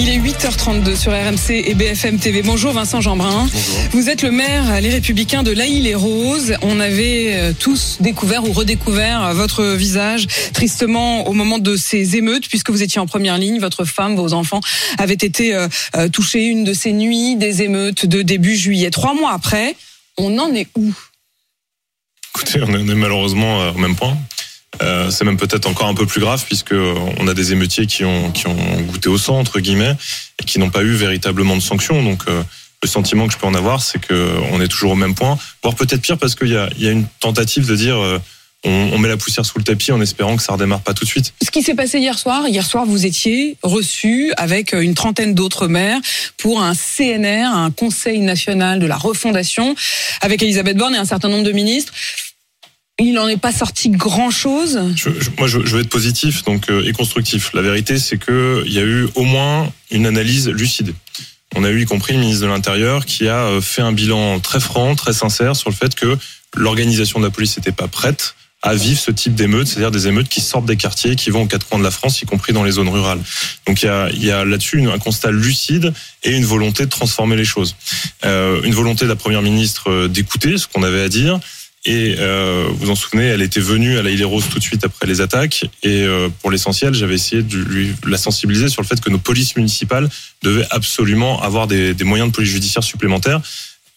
Il est 8h32 sur RMC et BFM TV. Bonjour Vincent Jeanbrun. Vous êtes le maire Les Républicains de l'Aïle-et-Rose. On avait euh, tous découvert ou redécouvert euh, votre visage tristement au moment de ces émeutes puisque vous étiez en première ligne. Votre femme, vos enfants avaient été euh, touchés une de ces nuits des émeutes de début juillet. Trois mois après, on en est où? Écoutez, on est malheureusement au même point. Euh, c'est même peut-être encore un peu plus grave puisque on a des émeutiers qui ont goûté au sang entre guillemets et qui n'ont pas eu véritablement de sanctions. Donc euh, le sentiment que je peux en avoir, c'est que on est toujours au même point, voire peut-être pire parce qu'il y a une tentative de dire euh, on, on met la poussière sous le tapis en espérant que ça redémarre pas tout de suite. Ce qui s'est passé hier soir, hier soir, vous étiez reçu avec une trentaine d'autres maires pour un CNR, un Conseil national de la refondation, avec Elisabeth Borne et un certain nombre de ministres. Il n'en est pas sorti grand-chose. Moi, je, je veux être positif donc euh, et constructif. La vérité, c'est que il y a eu au moins une analyse lucide. On a eu y compris le ministre de l'Intérieur qui a euh, fait un bilan très franc, très sincère sur le fait que l'organisation de la police n'était pas prête à vivre ce type d'émeutes, c'est-à-dire des émeutes qui sortent des quartiers, qui vont aux quatre coins de la France, y compris dans les zones rurales. Donc il y a, y a là-dessus un constat lucide et une volonté de transformer les choses. Euh, une volonté de la Première ministre euh, d'écouter ce qu'on avait à dire, et euh, vous en souvenez, elle était venue à la Île Rose tout de suite après les attaques. Et euh, pour l'essentiel, j'avais essayé de lui la sensibiliser sur le fait que nos polices municipales devaient absolument avoir des, des moyens de police judiciaire supplémentaires.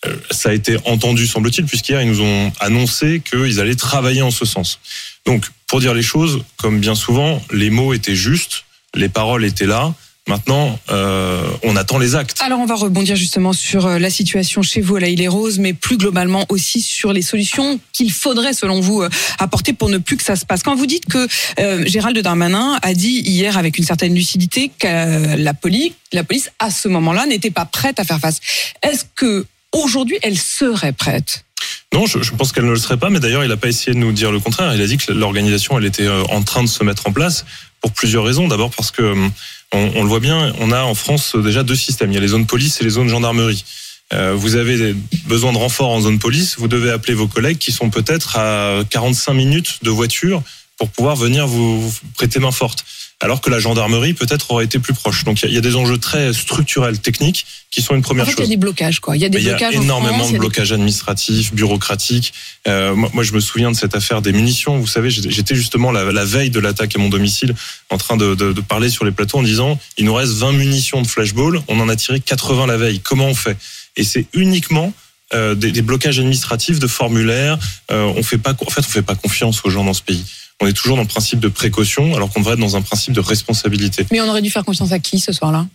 Euh, ça a été entendu, semble-t-il, puisqu'hier, ils nous ont annoncé qu'ils allaient travailler en ce sens. Donc, pour dire les choses, comme bien souvent, les mots étaient justes, les paroles étaient là. Maintenant, euh, on attend les actes. Alors on va rebondir justement sur euh, la situation chez vous à la Île Rose, mais plus globalement aussi sur les solutions qu'il faudrait, selon vous, euh, apporter pour ne plus que ça se passe. Quand vous dites que euh, Gérald Darmanin a dit hier avec une certaine lucidité que la police, la police à ce moment-là n'était pas prête à faire face. Est-ce que aujourd'hui elle serait prête? Non, je, je pense qu'elle ne le serait pas, mais d'ailleurs, il n'a pas essayé de nous dire le contraire. Il a dit que l'organisation, elle était en train de se mettre en place pour plusieurs raisons. D'abord parce que, hum, on, le voit bien, on a en France déjà deux systèmes. Il y a les zones police et les zones gendarmerie. Euh, vous avez besoin de renfort en zone police, vous devez appeler vos collègues qui sont peut-être à 45 minutes de voiture pour pouvoir venir vous prêter main forte. Alors que la gendarmerie peut-être aurait été plus proche. Donc il y a- il y a des enjeux très structurels, techniques, qui sont une En première fait, il y chose. a des blocages, quoi. Il y a des Mais il y blocages a en énormément France, de des- blocages administratifs, bureaucratiques. Euh, moi, moi, je me souviens de cette affaire des munitions. Vous savez, j'étais j'étais justement la, la veille de l'attaque à mon domicile en train de, de- de parler sur les plateaux en disant il nous reste 20 munitions de flashball, on en a tiré 80 la veille. Comment on fait? Et c'est uniquement euh, des, des blocages administratifs de formulaires. Euh, on fait pas, en fait, on fait pas confiance aux gens dans ce pays. On est toujours dans le principe de précaution, alors qu'on devrait être dans un principe de responsabilité. Mais on aurait dû faire confiance à qui ce soir-là?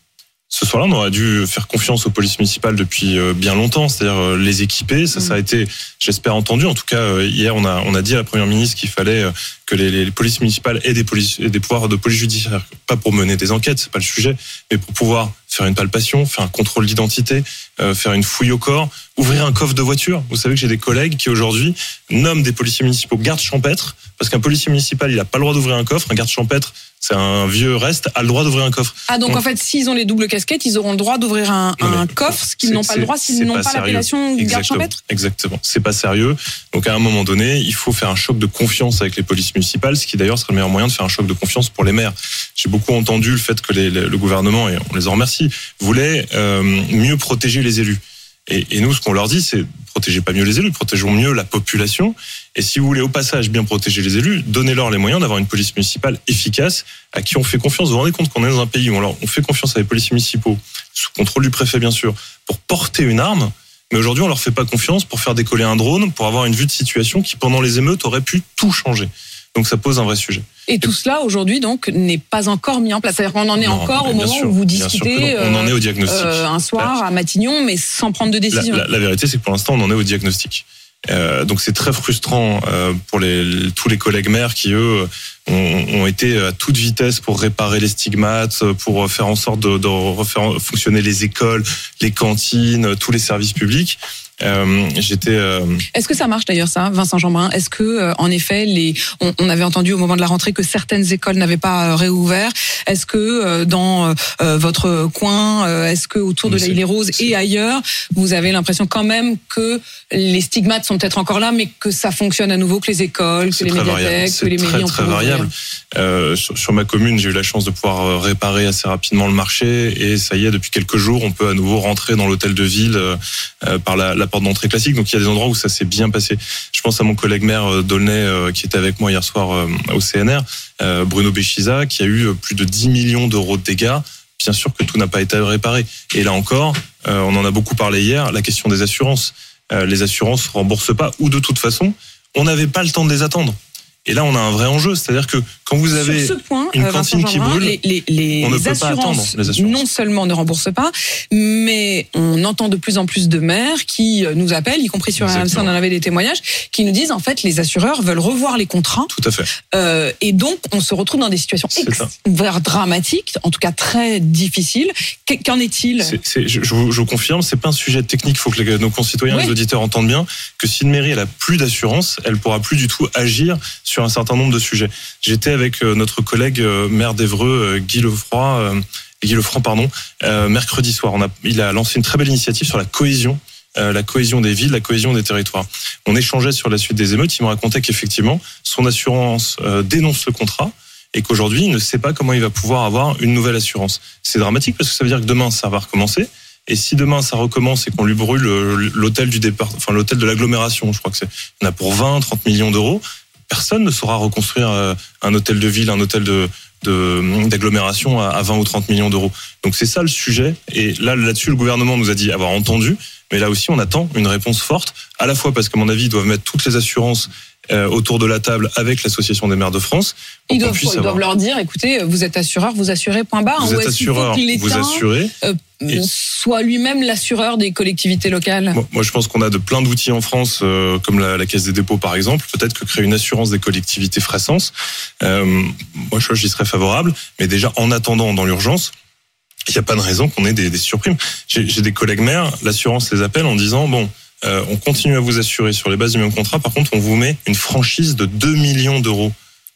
Ce soir-là, on aurait dû faire confiance aux polices municipales depuis euh, bien longtemps, c'est-à-dire euh, les équiper. Ça, ça a été, j'espère, entendu. En tout cas, euh, hier, on a, on a dit à la première ministre qu'il fallait que les, les polices municipales aient des, polices, aient des pouvoirs de police judiciaire, pas pour mener des enquêtes, c'est pas le sujet, mais pour pouvoir faire une palpation, faire un contrôle d'identité, euh, faire une fouille au corps, ouvrir un coffre de voiture. Vous savez que j'ai des collègues qui aujourd'hui nomment des policiers municipaux gardes champêtres, parce qu'un policier municipal, il n'a pas le droit d'ouvrir un coffre. Un garde champêtre, c'est un vieux reste, a le droit d'ouvrir un coffre. Ah donc On- en fait, s'ils ont les doubles casquettes, ils auront le droit d'ouvrir un, coffre, ce qu'ils n'ont pas le droit s'ils n'ont pas l'appellation garde Exactement. champêtre. Exactement. C'est pas sérieux. Donc à un moment donné, il faut faire un choc de confiance avec les polices municipales, ce qui d'ailleurs serait le meilleur moyen de faire un choc de confiance pour les maires. J'ai beaucoup entendu le fait que les- les- le gouvernement, et on les en remercie, voulait euh, mieux protéger les élus. Et, et nous, ce qu'on leur dit, c'est protéger pas mieux les élus, protégeons mieux la population. Et si vous voulez au passage bien protéger les élus, donnez-leur les moyens d'avoir une police municipale efficace à qui on fait confiance. Vous vous rendez compte qu'on est dans un pays où on, fait confiance à les policiers municipaux, sous contrôle du préfet bien sûr, pour porter une arme. Mais aujourd'hui, on leur fait pas confiance pour faire décoller un drone, pour avoir une vue de situation qui, pendant les émeutes, aurait pu tout changer. Donc ça pose un vrai sujet. Et tout cela aujourd'hui donc n'est pas encore mis en place. C'est-à-dire qu'on en est Non, encore au moment sûr, où vous discutez. On en est au euh, diagnostic. euh, un soir à Matignon, mais sans prendre de La, décision. la- la vérité, c'est que pour l'instant, on en est au diagnostic. Euh, donc c'est très frustrant euh, pour les, tous les collègues maires qui, eux, ont, ont été à toute vitesse pour réparer les stigmates, pour faire en sorte de, de refaire fonctionner les écoles, les cantines, tous les services publics. Euh, J'étais. Euh... Est-ce que ça marche d'ailleurs ça, Vincent Jeanbrun? Est-ce que euh, en effet, les, on, on, avait entendu au moment de la rentrée que certaines écoles n'avaient pas réouvert? Est-ce que dans votre coin, est-ce que autour de la île Rose et ailleurs, vous avez l'impression quand même que les stigmates sont peut-être encore là, mais que ça fonctionne à nouveau, que les écoles, que les médiathèques, que les mairies ont très variable. Sur, sur, ma commune, j'ai eu la chance de pouvoir réparer assez rapidement le marché et ça y est, depuis quelques jours, on peut à nouveau rentrer dans l'hôtel de ville par la, la porte d'entrée classique. Donc il y a des endroits où ça s'est bien passé. Je pense à mon collègue maire euh, Dolnay euh, qui était avec moi hier soir euh, au CNR, Bruno Béchiza, qui a eu plus de 10 millions d'euros de dégâts. Bien sûr que tout n'a pas été réparé. Et là encore, on en a beaucoup parlé hier, la question des assurances. Les assurances remboursent pas, ou de toute façon, on n'avait pas le temps de les attendre. Et là, on a un vrai enjeu, c'est-à-dire que quand vous avez point, une cantine qui brûle, les, les, les, on ne peut pas attendre les assurances. Non seulement ne remboursent pas, mais on entend de plus en plus de maires qui euh, nous appellent, y compris sur RMC, on en avait des témoignages, qui nous disent en fait les assureurs veulent revoir les contrats. Tout à fait. Euh, et donc on se retrouve dans des situations dramatiques, en tout cas très difficiles. Qu'en est-il? Est, je, je, vous confirme, c'est pas un sujet technique. Il faut que les, nos concitoyens, oui. les auditeurs entendent bien que si une mairie elle a plus d'assurance, elle pourra plus du tout agir sur un certain nombre de sujets. J'étais avec euh, notre collègue euh, maire d'Evreux, Guy Lefroy, Guy Lefranc, pardon, mercredi soir. Il a lancé une très belle initiative sur la cohésion la cohésion des villes, la cohésion des territoires. On échangeait sur la suite des émeutes. Il me racontait qu'effectivement, son assurance dénonce le contrat et qu'aujourd'hui, il ne sait pas comment il va pouvoir avoir une nouvelle assurance. C'est dramatique parce que ça veut dire que demain, ça va recommencer. Et si demain ça recommence et qu'on lui brûle l'hôtel du départ, enfin l'hôtel de l'agglomération, je crois que c'est, on a pour 20, 30 millions d'euros, personne ne saura reconstruire un hôtel de ville, un hôtel de d'agglomération à 20 ou 30 millions d'euros. Donc c'est ça le sujet. Et là, là-dessus, le gouvernement nous a dit avoir entendu, mais là aussi, on attend une réponse forte, à la fois parce qu'à mon avis, ils doivent mettre toutes les assurances euh, autour de la table avec l'association des maires de France. Ils doivent, ils doivent leur dire, écoutez, vous êtes assureur, vous assurez point barre. Vous êtes assureur, vous assurez. Euh, et... soit lui-même l'assureur des collectivités locales. Moi, moi je pense qu'on a de plein d'outils en France, euh, comme la, la, Caisse des dépôts par exemple. Peut-être que créer une assurance des collectivités ferait sens. Euh, moi, je j'y serais favorable. Mais déjà, en attendant, dans l'urgence, il n'y a pas de raison qu'on ait des, des surprimes. J'ai des collègues maires, l'assurance les appelle en disant bon. Euh, on continue à vous assurer sur les bases du même contrat. Par contre, on vous met une franchise de 2 millions d'euros.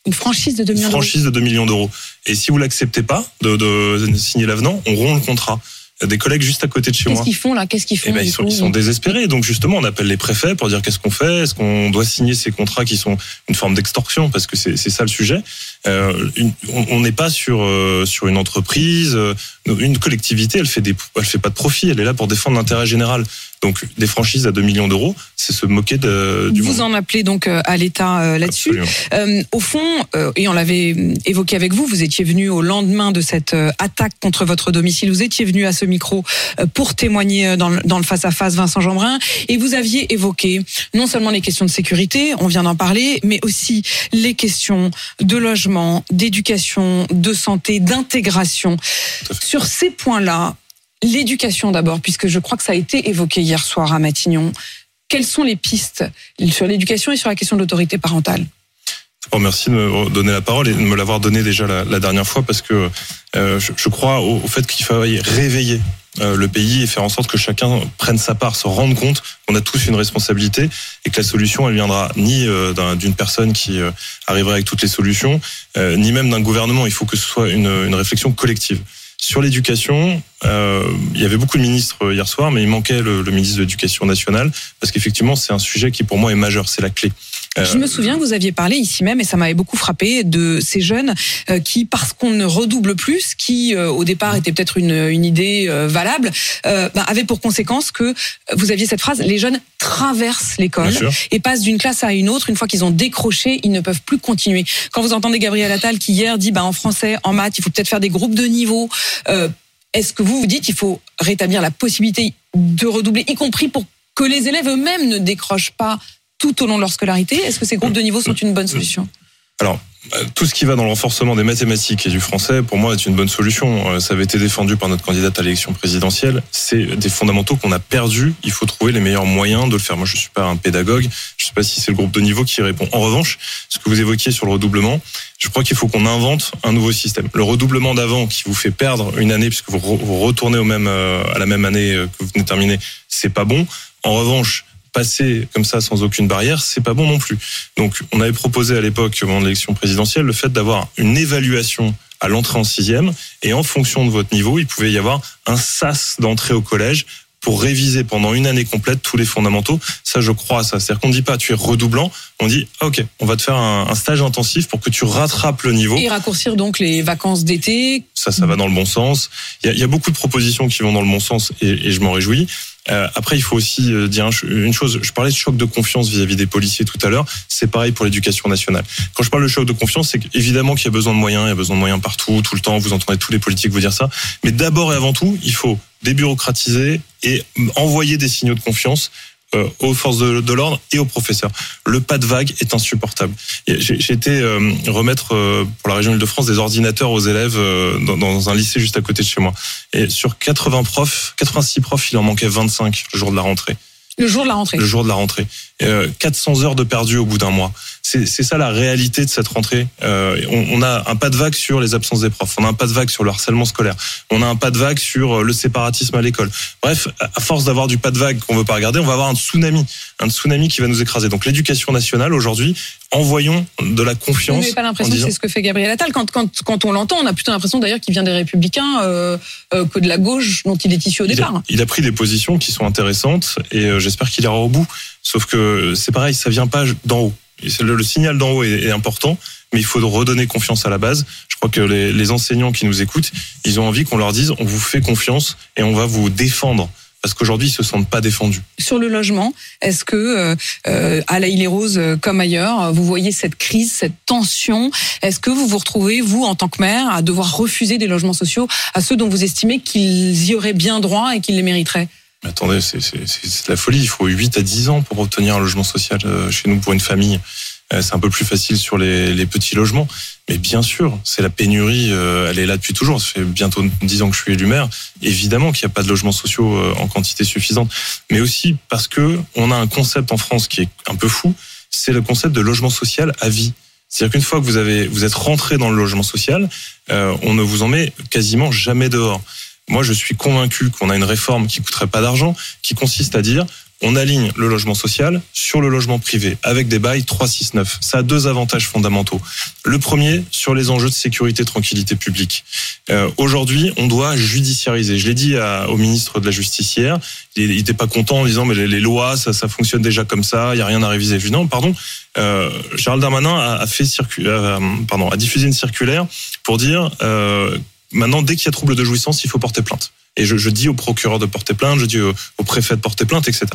Une franchise de 2 millions d'euros. franchise de 2 millions d'euros. Et si vous l'acceptez pas de, de, signer l'avenant, on rompt le contrat des collègues juste à côté de chez moi. Qu'est-ce qu'ils font là? Qu'est-ce qu'ils font eh ben, ils, sont, ils, sont, désespérés. Donc justement, on appelle les préfets pour dire qu'est-ce qu'on fait? Est-ce qu'on doit signer ces contrats qui sont une forme d'extorsion? Parce que c'est ça le sujet. Euh, une, on n'est pas sur euh, sur une entreprise, euh, une collectivité. Elle fait des, elle fait pas de profit. Elle est là pour défendre l'intérêt général. Donc des franchises à 2 millions d'euros, c'est se moquer de, du Vous monde. en appelez donc à l'État là-dessus. Euh, au fond, euh, et on l'avait évoqué avec vous, vous étiez venu au lendemain de cette attaque contre votre domicile, vous étiez venu à ce micro pour témoigner dans le, dans le face-à-face Vincent Jeanbrun, et vous aviez évoqué non seulement les questions de sécurité, on vient d'en parler, mais aussi les questions de logement, d'éducation, de santé, d'intégration. Sur ces points-là, L'éducation d'abord, puisque je crois que ça a été évoqué hier soir à Matignon. Quelles sont les pistes sur l'éducation et sur la question de l'autorité parentale? Merci de me donner la parole et de me l'avoir donné déjà la, dernière fois parce que euh, je, crois au, fait qu'il faille réveiller euh, le pays et faire en sorte que chacun prenne sa part, se rende compte qu'on a tous une responsabilité et que la solution elle viendra ni euh, d'une personne qui arriverait avec toutes les solutions, ni même d'un gouvernement. Il faut que ce soit une réflexion collective. Sur l'éducation, euh, il y avait beaucoup de ministres hier soir, mais il manquait le, le ministre de l'Éducation nationale parce qu'effectivement, c'est un sujet qui pour moi est majeur, c'est la clé. Euh, Je me souviens que vous aviez parlé ici même, et ça m'avait beaucoup frappé, de ces jeunes euh, qui, parce qu'on ne redouble plus, qui euh, au départ était peut-être une, une idée euh, valable, bah, avait pour conséquence que vous aviez cette phrase les jeunes traversent l'école et passent d'une classe à une autre. Une fois qu'ils ont décroché, ils ne peuvent plus continuer. Quand vous entendez Gabriel Attal qui hier dit bah, en français, en maths, il faut peut-être faire des groupes de niveau. Est-ce que vous vous dites qu'il faut rétablir la possibilité de redoubler, y compris pour que les élèves eux-mêmes ne décrochent pas tout au long de leur scolarité Est-ce que ces groupes de niveau sont une bonne solution? Alors, tout ce qui va dans le renforcement des mathématiques et du français, pour moi, est une bonne solution. Euh, ça avait été défendu par notre candidate à l'élection présidentielle. C'est des fondamentaux qu'on a perdus. Il faut trouver les meilleurs moyens de le faire. Moi, je suis pas un pédagogue. Je sais pas si c'est le groupe de niveau qui répond. En revanche, ce que vous évoquiez sur le redoublement, je crois qu'il faut qu'on invente un nouveau système. Le redoublement d'avant qui vous fait perdre une année puisque vous retournez au même, euh, à la même année que vous venez de terminer, c'est pas bon. En revanche, passer comme ça sans aucune barrière, c'est pas bon non plus. Donc, on avait proposé à l'époque, au moment de l'élection présidentielle, le fait d'avoir une évaluation à l'entrée en sixième, et en fonction de votre niveau, il pouvait y avoir un sas d'entrée au collège pour réviser pendant une année complète tous les fondamentaux. Ça, je crois à ça. C'est-à-dire qu'on ne dit pas tu es redoublant, on dit ok, on va te faire un, stage intensif pour que tu rattrapes le niveau. Et raccourcir donc les vacances d'été. Ça, ça va dans le bon sens. Il y a, il y a beaucoup de propositions qui vont dans le bon sens et, et je m'en réjouis. Euh, après, il faut aussi euh, dire une chose. Je parlais de choc de confiance vis-à-vis des policiers tout à l'heure. C'est pareil pour l'éducation nationale. Quand je parle de choc de confiance, c'est évidemment qu'il y a besoin de moyens. Il y a besoin de moyens partout, tout le temps. Vous entendez tous les politiques vous dire ça. Mais d'abord et avant tout, il faut débureaucratiser et envoyer des signaux de confiance euh, aux forces de, l'ordre et aux professeurs. Le pas de vague est insupportable. J'ai été euh, remettre euh, pour la région Île-de-France des ordinateurs aux élèves dans, dans, un lycée juste à côté de chez moi. Et sur 80 profs, 86 profs, il en manquait 25 le jour de la rentrée. Le jour de la rentrée. Le jour de la rentrée. 400 heures de perdu au bout d'un mois. C'est ça la réalité de cette rentrée. Euh, on, a un pas de vague sur les absences des profs. On a un pas de vague sur le harcèlement scolaire. On a un pas de vague sur euh, le séparatisme à l'école. Bref, à force d'avoir du pas de vague qu'on veut pas regarder, on va avoir un tsunami, un tsunami qui va nous écraser. Donc l'éducation nationale aujourd'hui, envoyons de la confiance. Vous n'avez pas l'impression que c'est ce que fait Gabriel Attal quand, quand, quand on l'entend, on a plutôt l'impression d'ailleurs qu'il vient des Républicains euh, euh, que de la gauche dont il est issu au départ. Il a, pris des positions qui sont intéressantes et j'espère qu'il ira au bout. Sauf que c'est pareil, ça vient pas d'en haut. Le, signal d'en haut est, important, mais il faut redonner confiance à la base. Je crois que les, enseignants qui nous écoutent, ils ont envie qu'on leur dise on vous fait confiance et on va vous défendre parce qu'aujourd'hui ils se sentent pas défendus. Sur le logement, est-ce que à la île Rose euh, comme ailleurs, vous voyez cette crise, cette tension? Est-ce que vous vous retrouvez vous en tant que maire à devoir refuser des logements sociaux à ceux dont vous estimez qu'ils y auraient bien droit et qu'ils les mériteraient? Attendez, c'est la folie. Il faut 8 à 10 ans pour obtenir un logement social euh, chez nous pour une famille. Euh, c'est un peu plus facile sur les, les, petits logements. Mais bien sûr, c'est la pénurie, euh, elle est là depuis toujours. Ça fait bientôt 10 ans que je suis élu maire. Évidemment qu'il n'y a pas de logements sociaux en quantité suffisante. Mais aussi parce que on a un concept en France qui est un peu fou. C'est le concept de logement social à vie. C'est-à-dire qu'une fois que vous avez, vous êtes rentré dans le logement social, on ne vous en met quasiment jamais dehors. Moi, je suis convaincu qu'on a une réforme qui coûterait pas d'argent, qui consiste à dire on aligne le logement social sur le logement privé avec des bails 369. Ça a deux avantages fondamentaux. Le premier, sur les enjeux de sécurité, tranquillité publique. Euh, Aujourd'hui, on doit judiciariser. Je l'ai dit à, au ministre de la Justice hier. Il n'était pas content en disant mais les, lois, ça, ça fonctionne déjà comme ça. Il y a rien à réviser. Je non, pardon. Euh, Charles Darmanin a, a fait circu euh, pardon, a diffusé une circulaire pour dire euh, Maintenant, dès qu'il y a trouble de jouissance, il faut porter plainte. Et je, je dis au procureur de porter plainte, je dis au, préfet de porter plainte, etc.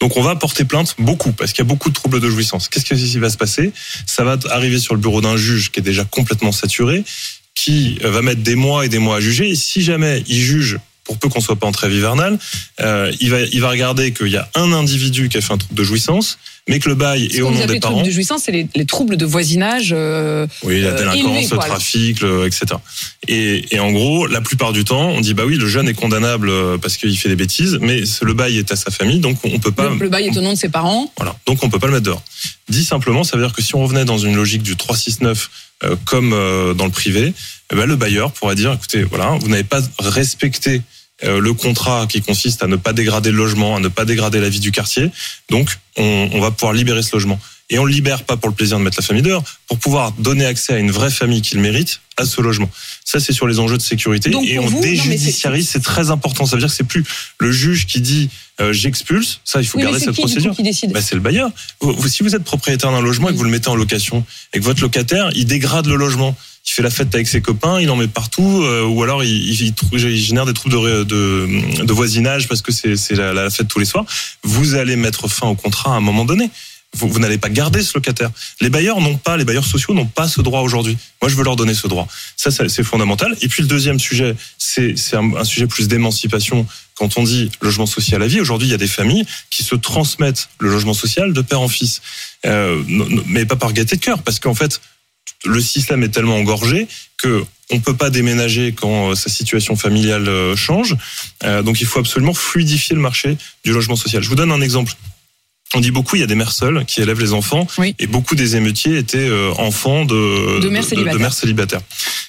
Donc on va porter plainte beaucoup parce qu'il y a beaucoup de troubles de jouissance. Qu'est-ce qui va se passer? Ça va arriver sur le bureau d'un juge qui est déjà complètement saturé, qui va mettre des mois et des mois à juger. Et si jamais il juge pour peu qu'on soit pas en trêve hivernale, euh, il va il va regarder qu'il y a un individu qui a fait un trouble de jouissance, mais que le bail est au nom des parents. troubles de jouissance, c'est les, les, troubles de voisinage. Euh, oui, la euh, délinquance, le trafic, le, etc. Et, et en gros, la plupart du temps, on dit bah oui, le jeune est condamnable euh, parce qu'il fait des bêtises, mais le bail est à sa famille, donc on peut pas. Le, le bail est au nom de ses parents. Voilà, donc on peut pas le mettre dehors. Dit simplement, ça veut dire que si on revenait dans une logique du 369 euh, comme dans le privé, eh ben, le bailleur pourrait dire écoutez, voilà, vous n'avez pas respecté euh, le contrat qui consiste à ne pas dégrader le logement, à ne pas dégrader la vie du quartier. Donc, on, on va pouvoir libérer ce logement. Et on le libère pas pour le plaisir de mettre la famille dehors, pour pouvoir donner accès à une vraie famille qui le mérite à ce logement. Ça, c'est sur les enjeux de sécurité. et on déjudiciarise, c'est très important. Ça veut dire que c'est plus le juge qui dit euh, j'expulse. Ça, il faut garder cette procédure. Bah, c'est le bailleur. Vous, si vous êtes propriétaire d'un logement et que vous le mettez en location et que votre locataire, il dégrade le logement, il fait la fête avec ses copains, il en met partout, euh, ou alors il, il, il, génère des troubles de, de, de voisinage parce que c'est la, la, fête tous les soirs. Vous allez mettre fin au contrat à un moment donné. Vous, n'allez pas garder ce locataire. Les bailleurs n'ont pas, les bailleurs sociaux n'ont pas ce droit aujourd'hui. Moi, je veux leur donner ce droit. Ça, c'est fondamental. Et puis le deuxième sujet, c'est un, sujet plus d'émancipation. Quand on dit logement social à vie, aujourd'hui, il y a des familles qui se transmettent le logement social de père en fils, euh, mais pas par gaieté de cœur, parce qu'en fait, le système est tellement engorgé que on peut pas déménager quand euh, sa situation familiale euh, change. Donc il faut absolument fluidifier le marché du logement social. Je vous donne un exemple. On dit beaucoup, il y a des mères seules qui élèvent les enfants, Oui. et beaucoup des émeutiers étaient euh, enfants de, De mères célibataires. mères célibataires.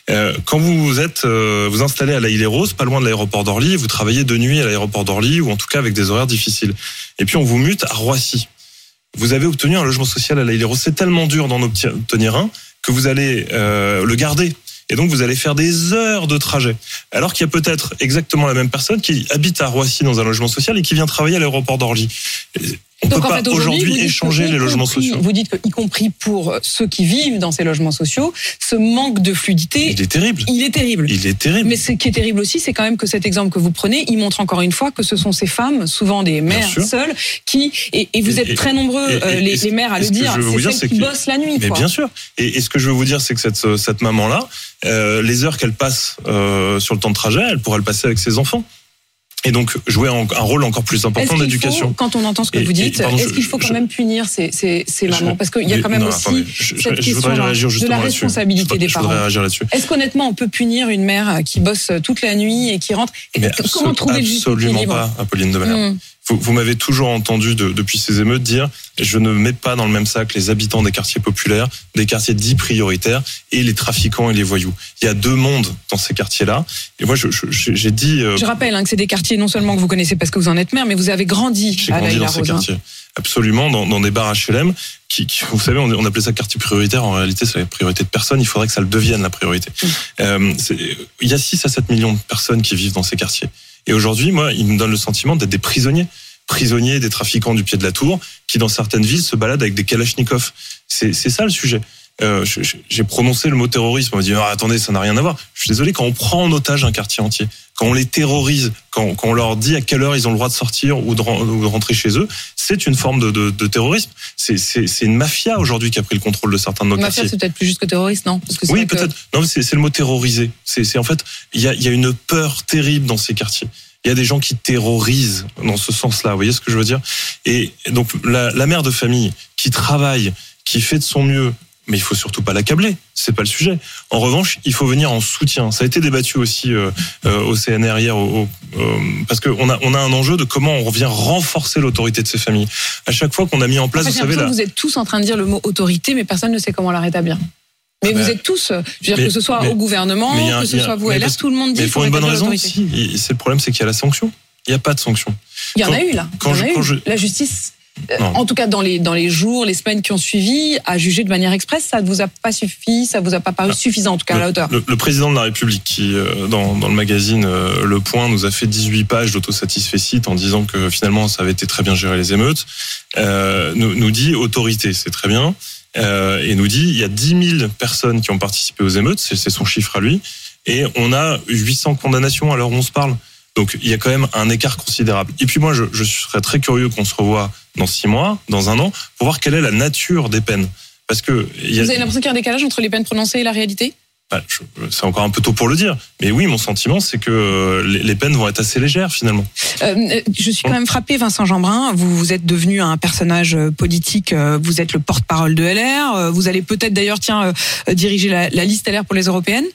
Euh, quand vous êtes euh, vous installez à la Île Rose, pas loin de l'aéroport d'Orly, vous travaillez de nuit à l'aéroport d'Orly, ou en tout cas avec des horaires difficiles. Et puis on vous mute à Roissy. Vous avez obtenu un logement social à la Île Rose. C'est tellement dur d'en obtenir un que vous allez euh, le garder. Et donc vous allez faire des heures de trajet. Alors qu'il y a peut-être exactement la même personne qui habite à Roissy dans un logement social et qui vient travailler à l'aéroport d'Orly. On Donc peut en pas aujourd'hui, vous aujourd'hui dites que, échanger y les logements compris- sociaux. Vous dites que, y compris pour ceux qui vivent dans ces logements sociaux, ce manque de fluidité, Il est terrible. il est terrible. Il est terrible. Mais ce qui est terrible aussi, c'est quand même que cet exemple que vous prenez, il montre encore une fois que ce sont ces femmes, souvent des mères seules, qui et, et vous Et- êtes et- très nombreux, et- euh, et- les, mères à le ce que dire, je veux vous c'est dire, celles qui que- bossent la nuit. Mais quoi. bien sûr. Et, et ce que je veux vous dire, c'est que cette, cette maman-là, euh, les heures qu'elle passe euh, sur le temps de trajet, elle pourrait le passer avec ses enfants. Et donc jouer un, rôle encore plus important qu'il faut, d'éducation. quand on entend ce que Et- vous dites, est-ce qu'il faut quand je- même punir ces, ces, ces mamans Parce qu'il y a quand même non, aussi attendez, je, cette je de la responsabilité des parents. Est-ce qu'honnêtement, on peut punir une mère qui bosse toute la nuit et qui rentre Et Comment trouver le absolument équilibre pas, Apolline de Malherbe. Hmm. Vous, vous m'avez toujours entendu de- depuis ces émeutes dire je ne mets pas dans le même sac les habitants des quartiers populaires, des quartiers dits prioritaires et les trafiquants et les voyous. Il y a deux mondes dans ces quartiers-là. Et moi, je- je- j'ai dit, euh, Je rappelle hein, que c'est des quartiers non seulement que vous connaissez parce que vous en êtes maire, mais vous avez grandi j'ai grandi dans ces hein. quartiers. Absolument, dans, dans des bars HLM qui, qui- vous savez, on, on appelait ça quartier prioritaire. En réalité, c'est la priorité de personne. Il faudrait que ça le devienne la priorité. Mm. Euh, il y a 6 à 7 millions de personnes qui vivent dans ces quartiers. Et aujourd'hui, moi, ils me donnent le sentiment d'être des prisonniers. Prisonniers des trafiquants du pied de la tour qui, dans certaines villes, se baladent avec des kalachnikovs. C'est ça le sujet. Euh, J'ai prononcé le mot terrorisme. On m'a dit Ah, attendez, ça n'a rien à voir. Je suis désolé quand on prend en otage un quartier entier, quand on les terrorise, quand, quand on leur dit à quelle heure ils ont le droit de sortir ou de, ren- ou de rentrer chez eux, c'est une forme de, de, de terrorisme. C'est- une mafia aujourd'hui qui a pris le contrôle de certains de nos Mafia, quartiers. c'est peut-être plus juste que terroriste, non? Parce que c'est Oui, que- peut-être. Non, c'est le mot terroriser. C'est en fait, il y a, il y a une peur terrible dans ces quartiers. Il y a des gens qui terrorisent dans ce sens-là. Vous voyez ce que je veux dire? Et donc la, la mère de famille qui travaille, qui fait de son mieux, mais il faut surtout pas l'accabler. C'est pas le sujet. En revanche, il faut venir en soutien. Ça a été débattu aussi euh, euh, au CNR hier, au, au- euh, parce qu'on a on a un enjeu de comment on revient renforcer l'autorité de ces familles. À chaque fois qu'on a mis en En place, fait, vous savez là. vous êtes tous en train de dire le mot autorité, mais personne ne sait comment la rétablir. Mais Ah vous bah, êtes tous, je veux dire mais- que ce soit mais- au gouvernement, a que ce a- soit vous LR, parce- tout le monde dit Mais qu'il faut pour une bonne raison. Et C'est le problème, c'est qu'il y a la sanction. Il n'y a pas de sanction. Il y en Quand- a eu là. quand en quand je- La justice, Non. en tout cas dans les dans les jours, les semaines qui ont suivi, a jugé de manière express. Ça ne vous a pas suffi, ça vous a pas paru Ah. suffisant en tout cas à la hauteur. Le, le président de la République, qui euh, dans, dans le magazine euh, Le Point, nous a fait 18 pages d'autosatisfecit en disant que finalement ça avait été très bien géré les émeutes, euh, nous, nous dit autorité, c'est très bien, euh, et nous dit il y a 10 000 personnes qui ont participé aux émeutes, c'est son chiffre à lui, et on a 800 condamnations à l'heure où on se parle. Donc il y a quand même un écart considérable. Et puis moi, je, je serais très curieux qu'on se revoie dans six mois, dans un an, pour voir quelle est la nature des peines. Parce que y a, Vous avez l'impression qu'il y a un décalage entre les peines prononcées et la réalité? Bah, c'est encore un peu tôt pour le dire, mais oui, mon sentiment, c'est que euh, les, les peines vont être assez légères finalement. Euh, je suis quand même frappé, Vincent Jeanbrun. Vous, vous êtes devenu un personnage euh, politique. Vous êtes le porte-parole de LR. Vous allez peut-être d'ailleurs, tiens, diriger la, la liste LR pour les européennes.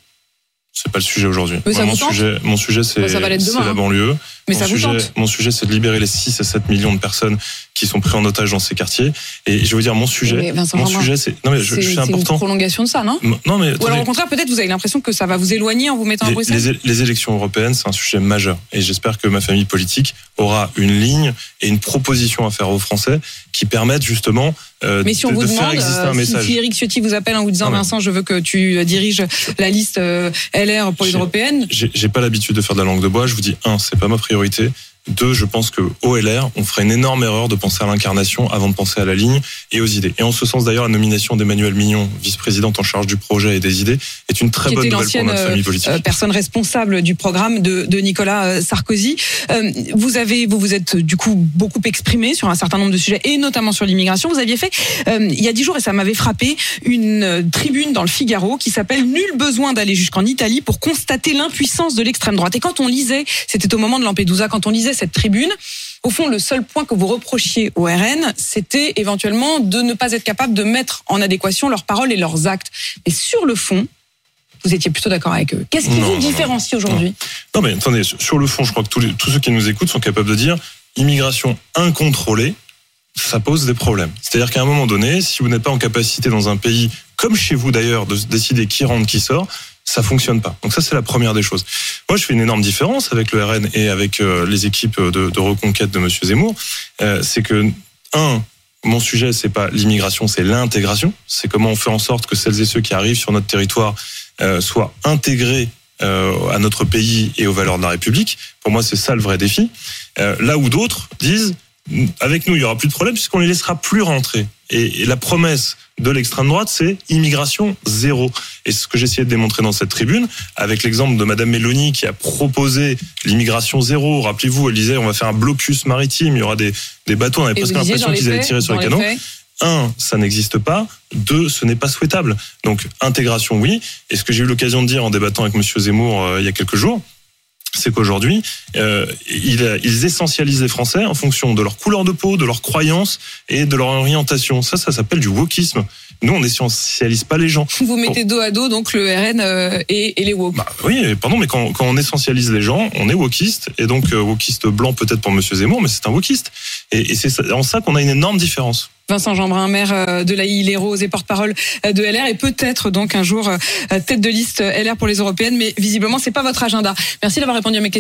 C'est pas le sujet aujourd'hui. Mon sujet, mon sujet, c'est Bah, la hein. banlieue. Mais mon ça sujet, mon sujet, c'est de libérer les 6 à 7 millions de personnes qui sont pris en otage dans ces quartiers. Et je veux dire, mon sujet, Vincent mon sujet, c'est non mais je, je une prolongation de ça, non? Non mais Ou alors au contraire, peut-être vous avez l'impression que ça va vous éloigner en vous mettant à Les, Bruxelles. les élections européennes, c'est un sujet majeur. Et j'espère que ma famille politique aura une ligne et une proposition à faire aux Français qui permettent justement euh, Mais si on de, vous de faire demande, exister euh, un si, message. si Eric Ciotti vous appelle en vous disant Non, Vincent, je veux que tu euh, diriges la liste euh, Pour j'ai pas l'habitude de faire de la langue de bois. Je vous dis, un, c'est pas ma priorité. Deux, je pense que au LR, on ferait une énorme erreur de penser à l'incarnation avant de penser à la ligne et aux idées. Et en ce sens, d'ailleurs, la nomination d'Emmanuel Mignon, vice-présidente en charge du projet et des idées, est une très bonne nouvelle pour notre famille politique. euh, personne responsable du programme de, de Nicolas euh, Sarkozy. Euh, vous avez, vous vous êtes du coup beaucoup exprimé sur un certain nombre de sujets et notamment sur l'immigration. Vous aviez fait euh, il y a dix jours et ça m'avait frappé une euh, tribune dans le Figaro qui s'appelle Nul besoin d'aller jusqu'en Italie pour constater l'impuissance de l'extrême droite. Et quand on lisait, c'était au moment de Lampedusa, quand on lisait cette tribune, Au fond, le seul point que vous reprochiez au RN, c'était éventuellement de ne pas être capable de mettre en adéquation leurs paroles et leurs actes. Mais sur le fond, vous étiez plutôt d'accord avec eux. Qu'est-ce qui vous différencie aujourd'hui? Non, mais attendez, sur le fond, je crois que tous, les- tous ceux qui nous écoutent sont capables de dire immigration incontrôlée, ça pose des problèmes. C'est-à-dire qu'à un moment donné, si vous n'êtes pas en capacité dans un pays, comme chez vous d'ailleurs, de décider qui rentre, qui sort, ça fonctionne pas. Donc ça, c'est la première des choses. Moi, je fais une énorme différence avec le RN et avec euh, les équipes de, reconquête de Monsieur Zemmour. Euh, c'est que, un, mon sujet, c'est pas l'immigration, c'est l'intégration. C'est comment on fait en sorte que celles et ceux qui arrivent sur notre territoire euh, soient intégrés à notre pays et aux valeurs de la République. Pour moi, c'est ça le vrai défi. Là où d'autres disent, avec nous, il y aura plus de problème puisqu'on les laissera plus rentrer. Et, et la promesse de l'extrême droite, c'est immigration zéro. Et ce que j'essayais de démontrer dans cette tribune, avec l'exemple de Madame Mélanie qui a proposé l'immigration zéro. Rappelez-vous, elle disait, on va faire un blocus maritime, il y aura des, des bateaux, on avait Et presque l'impression qu'ils allaient tirer sur les les canons un, ça n'existe pas. Deux, ce n'est pas souhaitable. Donc, intégration, oui. Et ce que j'ai eu l'occasion de dire en débattant avec Monsieur Zemmour euh, il y a quelques jours, c'est qu'aujourd'hui, euh, ils, ils essentialisent les Français en fonction de leur couleur de peau, de leurs croyances et de leur orientation. Ça, ça s'appelle du wokisme. Nous, on n'essentialise pas les gens. Vous mettez dos à dos donc le RN euh, et, et les woke. Bah, oui, pardon, mais quand, quand on essentialise les gens, on est wokiste. Et donc, euh, wokiste blanc peut-être pour Monsieur Zemmour, mais c'est un wokiste. Et, et c'est en ça qu'on a une énorme différence. Vincent Jeanbrun, maire euh, de la les Roses et porte-parole euh, de LR et peut-être donc un jour euh, tête de liste LR pour les européennes, mais visiblement c'est pas votre agenda. Merci d'avoir répondu à mes questions.